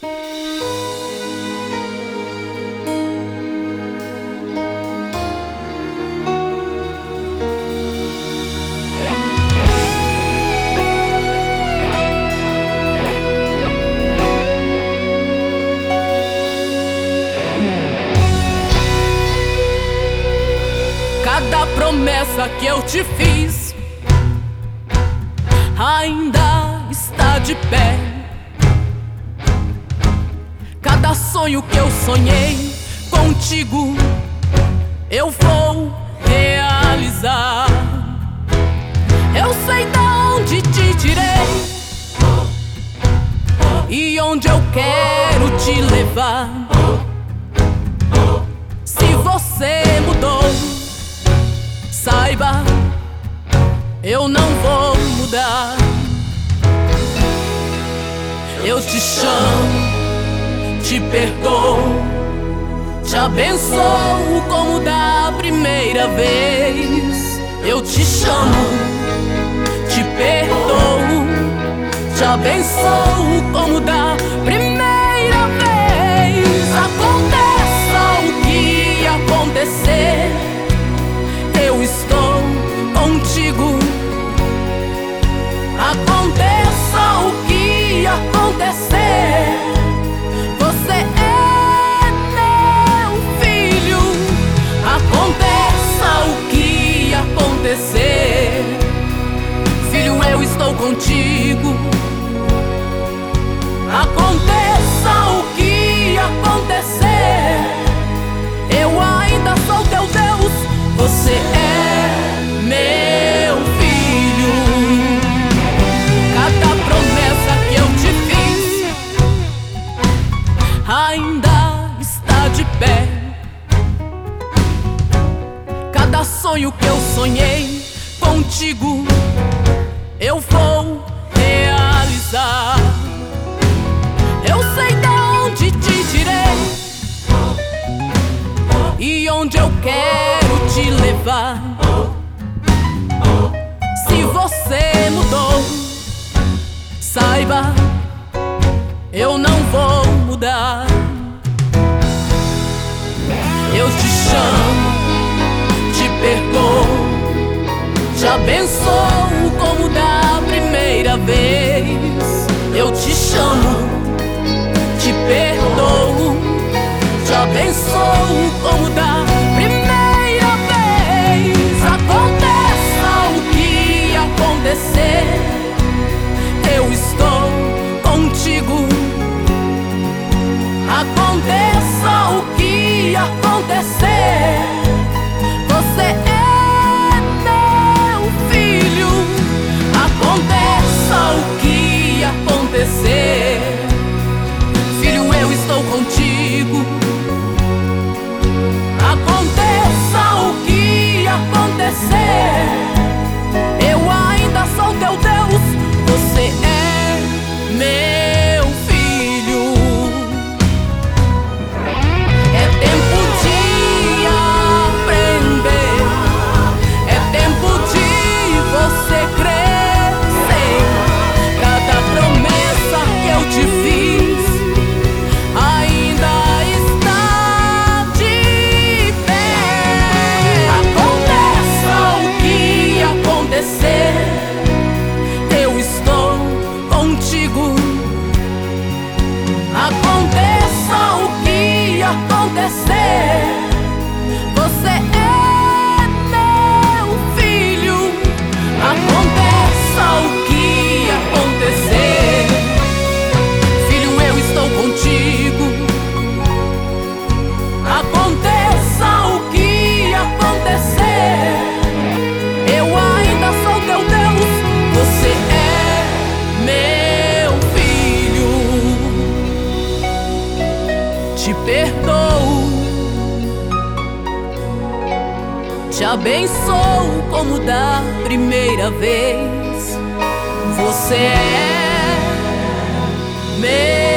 Cada promessa que eu te fiz ainda está de pé. Sonho que eu sonhei contigo eu vou realizar. Eu sei de onde te tirei e onde eu quero te levar. Se você mudou saiba, eu não vou mudar. Eu te chamo, te perdoo, te abençoo como da primeira vez. Eu te chamo, te perdoo, te abençoo como da primeira vez. Aconteça o que acontecer eu estou contigo. Aconteça o que acontecer, sonho que eu sonhei contigo eu vou realizar. Eu sei de onde te tirei e onde eu quero te levar. Se você mudou, saiba, acontecer, te abençoo como da primeira vez. Você é meu.